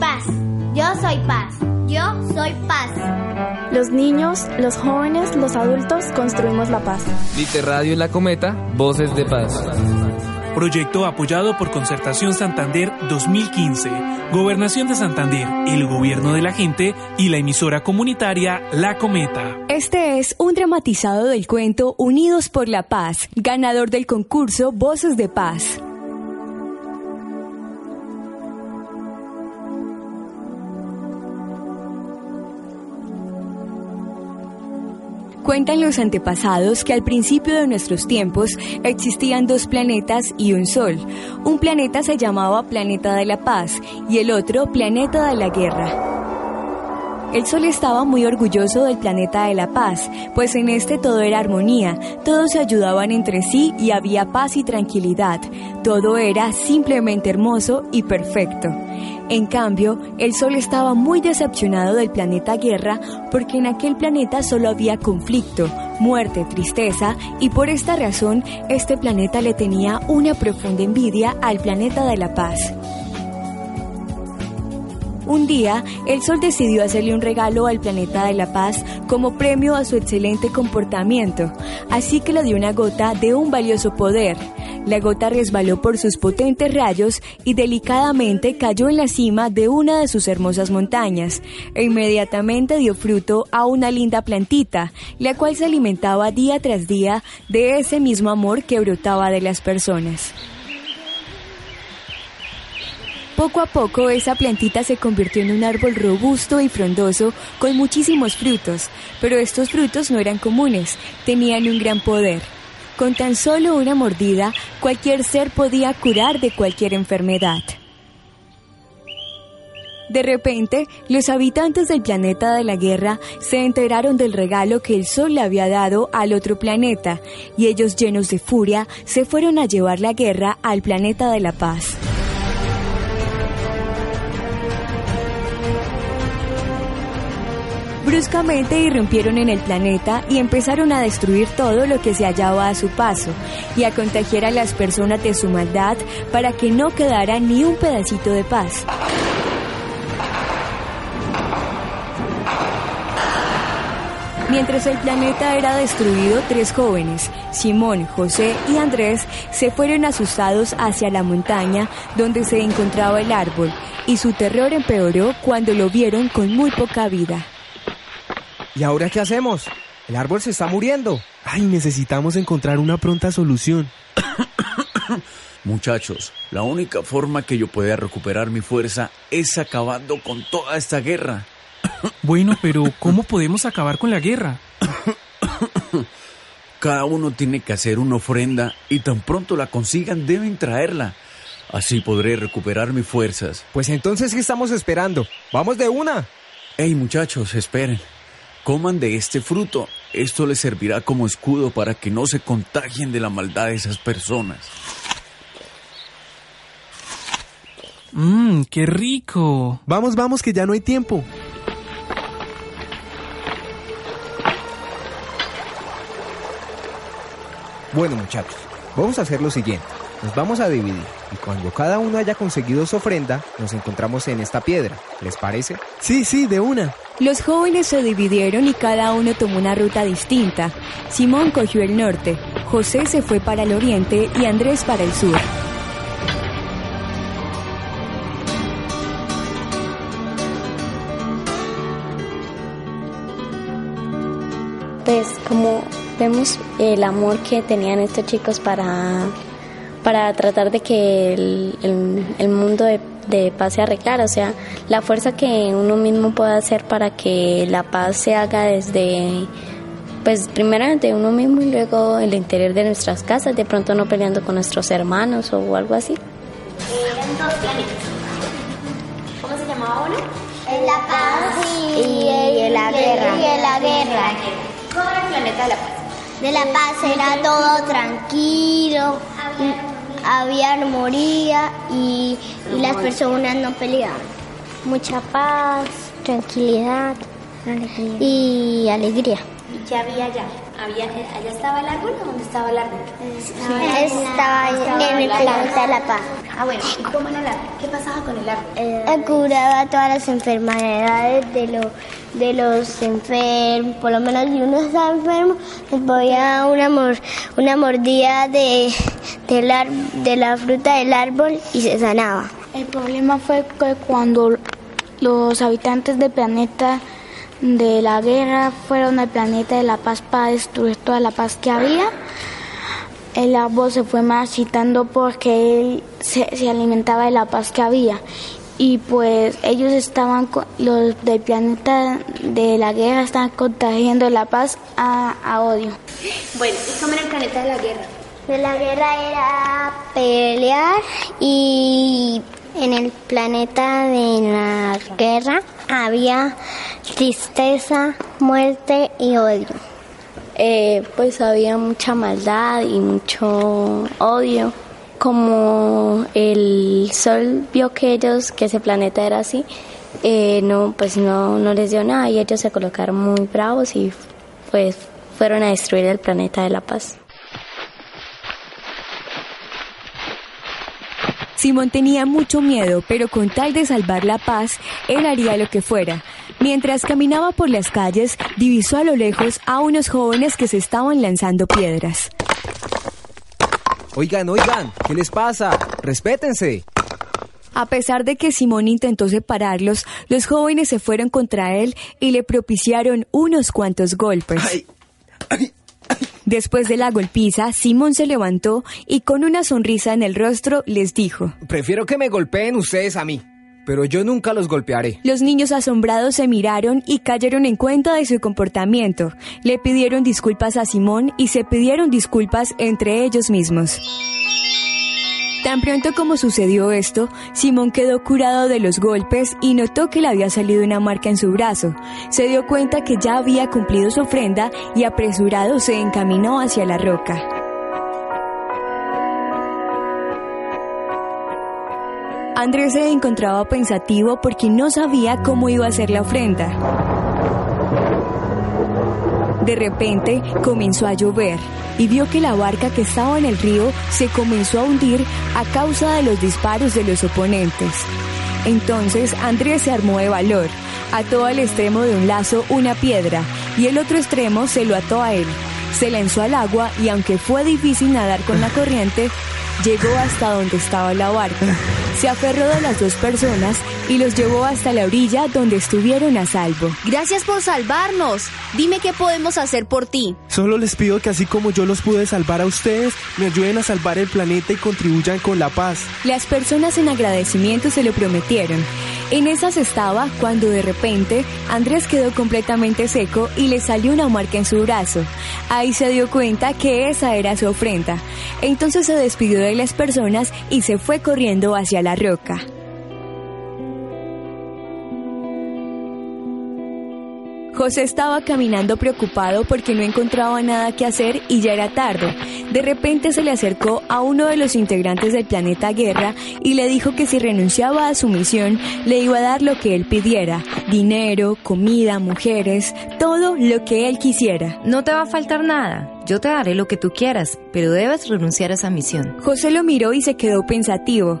paz. Yo soy paz. Yo soy paz. Los niños, los jóvenes, los adultos construimos la paz. Literradio y La Cometa, Voces de Paz. Proyecto apoyado por Concertación Santander 2015, Gobernación de Santander, el Gobierno de la Gente y la emisora comunitaria La Cometa. Este es un dramatizado del cuento Unidos por la Paz, ganador del concurso Voces de Paz. Cuentan los antepasados que al principio de nuestros tiempos existían dos planetas y un sol. Un planeta se llamaba Planeta de la Paz y el otro Planeta de la Guerra. El sol estaba muy orgulloso del planeta de la paz, pues en este todo era armonía, todos se ayudaban entre sí y había paz y tranquilidad. Todo era simplemente hermoso y perfecto. En cambio, el Sol estaba muy decepcionado del planeta Guerra porque en aquel planeta solo había conflicto, muerte, tristeza y por esta razón este planeta le tenía una profunda envidia al planeta de la paz. Un día, el Sol decidió hacerle un regalo al planeta de la paz como premio a su excelente comportamiento, así que le dio una gota de un valioso poder. La gota resbaló por sus potentes rayos y delicadamente cayó en la cima de una de sus hermosas montañas, e inmediatamente dio fruto a una linda plantita, la cual se alimentaba día tras día de ese mismo amor que brotaba de las personas. Poco a poco esa plantita se convirtió en un árbol robusto y frondoso con muchísimos frutos, pero estos frutos no eran comunes, tenían un gran poder. Con tan solo una mordida, cualquier ser podía curar de cualquier enfermedad. De repente, los habitantes del planeta de la Guerra se enteraron del regalo que el Sol le había dado al otro planeta, y ellos llenos de furia se fueron a llevar la guerra al planeta de la paz. Bruscamente irrumpieron en el planeta y empezaron a destruir todo lo que se hallaba a su paso y a contagiar a las personas de su maldad para que no quedara ni un pedacito de paz. Mientras el planeta era destruido, tres jóvenes, Simón, José y Andrés, se fueron asustados hacia la montaña donde se encontraba el árbol, y su terror empeoró cuando lo vieron con muy poca vida. ¿Y ahora qué hacemos? El árbol se está muriendo. Ay, necesitamos encontrar una pronta solución. Muchachos, la única forma que yo pueda recuperar mi fuerza es acabando con toda esta guerra. Bueno, pero ¿cómo podemos acabar con la guerra? Cada uno tiene que hacer una ofrenda y tan pronto la consigan deben traerla. Así podré recuperar mis fuerzas. Pues entonces, ¿qué estamos esperando? ¡Vamos de una! Hey muchachos, esperen. Coman de este fruto. Esto les servirá como escudo para que no se contagien de la maldad de esas personas. Mmm, qué rico. Vamos, vamos, que ya no hay tiempo. Bueno, muchachos, vamos a hacer lo siguiente. Nos vamos a dividir y cuando cada uno haya conseguido su ofrenda, nos encontramos en esta piedra. ¿Les parece? Sí, sí, de una. Los jóvenes se dividieron y cada uno tomó una ruta distinta. Simón cogió el norte, José se fue para el oriente y Andrés para el sur. Pues como vemos el amor que tenían estos chicos para, para tratar de que el, el, mundo de, de, paz se arreglara, o sea, la fuerza que uno mismo puede hacer para que la paz se haga desde, pues primero de uno mismo y luego el interior de nuestras casas, de pronto no peleando con nuestros hermanos o algo así. Eran dos planetas. ¿Cómo se llamaba uno? La paz y, y, la guerra. Y la guerra. ¿Cómo era el planeta de la paz? De la paz era todo tranquilo, había armonía y, y las personas no peleaban. Mucha paz, tranquilidad Alegría. y alegría. ¿Y qué había allá? Había, ¿Allá estaba el árbol o dónde estaba el árbol? Estaba, en el planeta de la paz. Ah, bueno, ¿y cómo era el árbol? ¿Qué pasaba con el árbol? Eh, curaba todas las enfermedades de, lo, de los enfermos. Por lo menos si uno está enfermo, les podía una, mor, una mordida de la fruta del árbol y se sanaba. El problema fue que cuando los habitantes del planeta de la guerra fueron al planeta de la paz para destruir toda la paz que había. El árbol se fue marchitando porque él se, alimentaba de la paz que había. Y pues ellos estaban, los del planeta de la guerra estaban contagiando la paz a, a odio. Bueno, ¿y cómo era el planeta de la guerra? De la guerra era pelear y en el planeta de la guerra había tristeza, muerte y odio. Eh, pues había mucha maldad y mucho odio. Como el sol vio que ellos, que ese planeta era así, eh, no, pues no, no les dio nada y ellos se colocaron muy bravos y pues fueron a destruir el planeta de la paz. Simón tenía mucho miedo, pero con tal de salvar la paz, él haría lo que fuera. Mientras caminaba por las calles, divisó a lo lejos a unos jóvenes que se estaban lanzando piedras. Oigan, oigan, ¿qué les pasa? Respétense. A pesar de que Simón intentó separarlos, los jóvenes se fueron contra él y le propiciaron unos cuantos golpes. Después de la golpiza, Simón se levantó y con una sonrisa en el rostro les dijo, Prefiero que me golpeen ustedes a mí, pero yo nunca los golpearé. Los niños asombrados se miraron y cayeron en cuenta de su comportamiento. Le pidieron disculpas a Simón y se pidieron disculpas entre ellos mismos. Tan pronto como sucedió esto, Simón quedó curado de los golpes y notó que le había salido una marca en su brazo. Se dio cuenta que ya había cumplido su ofrenda y apresurado se encaminó hacia la roca. Andrés se encontraba pensativo porque no sabía cómo iba a ser la ofrenda. De repente comenzó a llover y vio que la barca que estaba en el río se comenzó a hundir a causa de los disparos de los oponentes. Entonces Andrés se armó de valor, ató al extremo de un lazo una piedra y el otro extremo se lo ató a él. Se lanzó al agua y aunque fue difícil nadar con la corriente, llegó hasta donde estaba la barca. Se aferró de las dos personas y los llevó hasta la orilla donde estuvieron a salvo. Gracias por salvarnos. Dime qué podemos hacer por ti. Solo les pido que así como yo los pude salvar a ustedes, me ayuden a salvar el planeta y contribuyan con la paz. Las personas en agradecimiento se lo prometieron. En esas estaba cuando de repente Andrés quedó completamente seco y le salió una marca en su brazo. Ahí se dio cuenta que esa era su ofrenda. Entonces se despidió de las personas y se fue corriendo hacia la roca. José estaba caminando preocupado porque no encontraba nada que hacer y ya era tarde. De repente se le acercó a uno de los integrantes del planeta Guerra y le dijo que si renunciaba a su misión le iba a dar lo que él pidiera, dinero, comida, mujeres, todo lo que él quisiera. No te va a faltar nada. Yo te daré lo que tú quieras, pero debes renunciar a esa misión. José lo miró y se quedó pensativo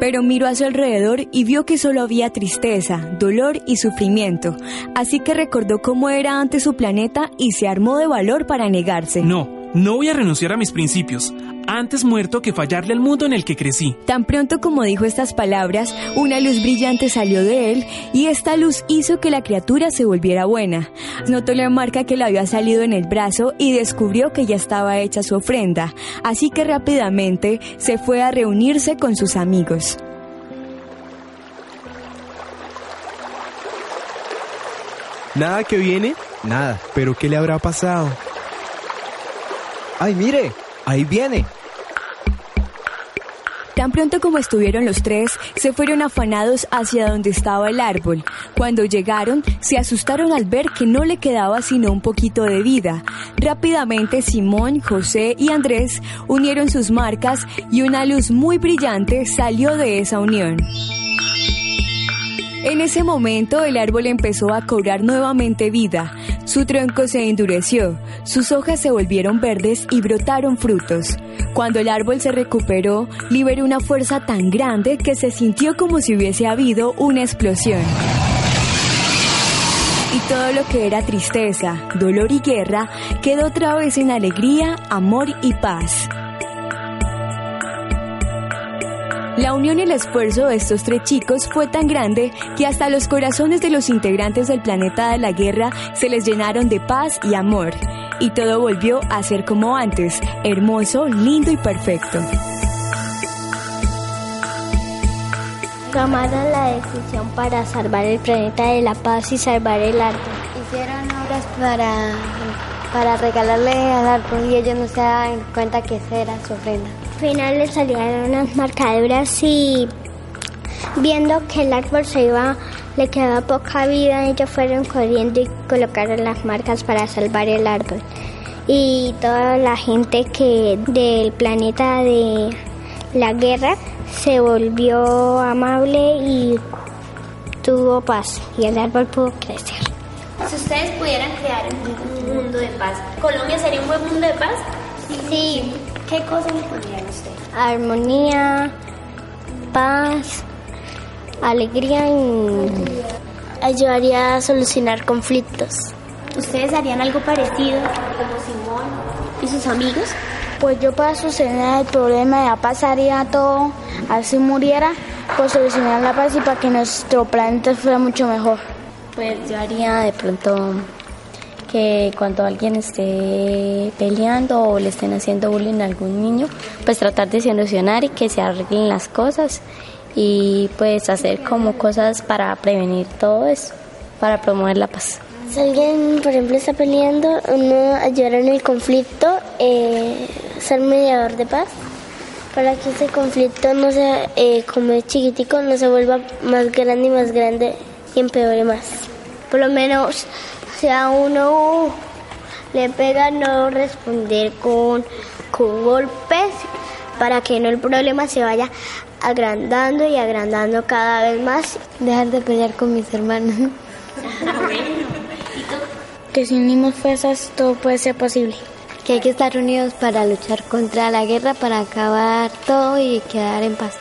pero miró a su alrededor y vio que solo había tristeza, dolor y sufrimiento, así que recordó cómo era antes su planeta y se armó de valor para negarse. No, no voy a renunciar a mis principios. Antes muerto que fallarle al mundo en el que crecí. Tan pronto como dijo estas palabras, una luz brillante salió de él y esta luz hizo que la criatura se volviera buena. Notó la marca que le había salido en el brazo y descubrió que ya estaba hecha su ofrenda, así que rápidamente se fue a reunirse con sus amigos. ¿Nada que viene? Nada. ¿Pero qué le habrá pasado? ¡Ay, mire! Ahí viene. Tan pronto como estuvieron los tres, se fueron afanados hacia donde estaba el árbol. Cuando llegaron, se asustaron al ver que no le quedaba sino un poquito de vida. Rápidamente Simón, José y Andrés unieron sus marcas y una luz muy brillante salió de esa unión. En ese momento el árbol empezó a cobrar nuevamente vida. Su tronco se endureció, sus hojas se volvieron verdes y brotaron frutos. Cuando el árbol se recuperó, liberó una fuerza tan grande que se sintió como si hubiese habido una explosión. Y todo lo que era tristeza, dolor y guerra quedó otra vez en alegría, amor y paz. La unión y el esfuerzo de estos tres chicos fue tan grande que hasta los corazones de los integrantes del planeta de la Guerra se les llenaron de paz y amor. Y todo volvió a ser como antes, hermoso, lindo y perfecto. Tomaron la decisión para salvar el planeta de la paz y salvar el árbol. Hicieron obras para, para regalarle al árbol y ellos no se daban cuenta que esa era su ofrenda. Al final le salieron unas marcaduras y viendo que el árbol se iba, le quedaba poca vida, ellos fueron corriendo y colocaron las marcas para salvar el árbol. Y toda la gente que del planeta de la guerra se volvió amable y tuvo paz y el árbol pudo crecer. Si ustedes pudieran crear un mundo de paz, ¿Colombia sería un buen mundo de paz? Sí. ¿Qué cosas le pondrían ustedes? Armonía, paz, alegría y ayudaría a solucionar conflictos. ¿Ustedes harían algo parecido como Simón y sus amigos? Pues yo para solucionar el problema paz haría todo, así muriera, pues solucionar la paz y para que nuestro planeta fuera mucho mejor. Pues yo haría de pronto que cuando alguien esté peleando o le estén haciendo bullying a algún niño, pues tratar de solucionar y que se arreglen las cosas y pues hacer como cosas para prevenir todo eso, para promover la paz. Si alguien, por ejemplo, está peleando, uno ayudar en el conflicto, eh, ser mediador de paz, para que ese conflicto no sea, eh, como es chiquitico, no se vuelva más grande y más grande y empeore más. Por lo menos, si a uno le pega, no responder con, con golpes, para que no el problema se vaya agrandando y agrandando cada vez más. Dejar de pelear con mis hermanos. Que si unimos fuerzas todo puede ser posible. Que hay que estar unidos para luchar contra la guerra, para acabar todo y quedar en paz.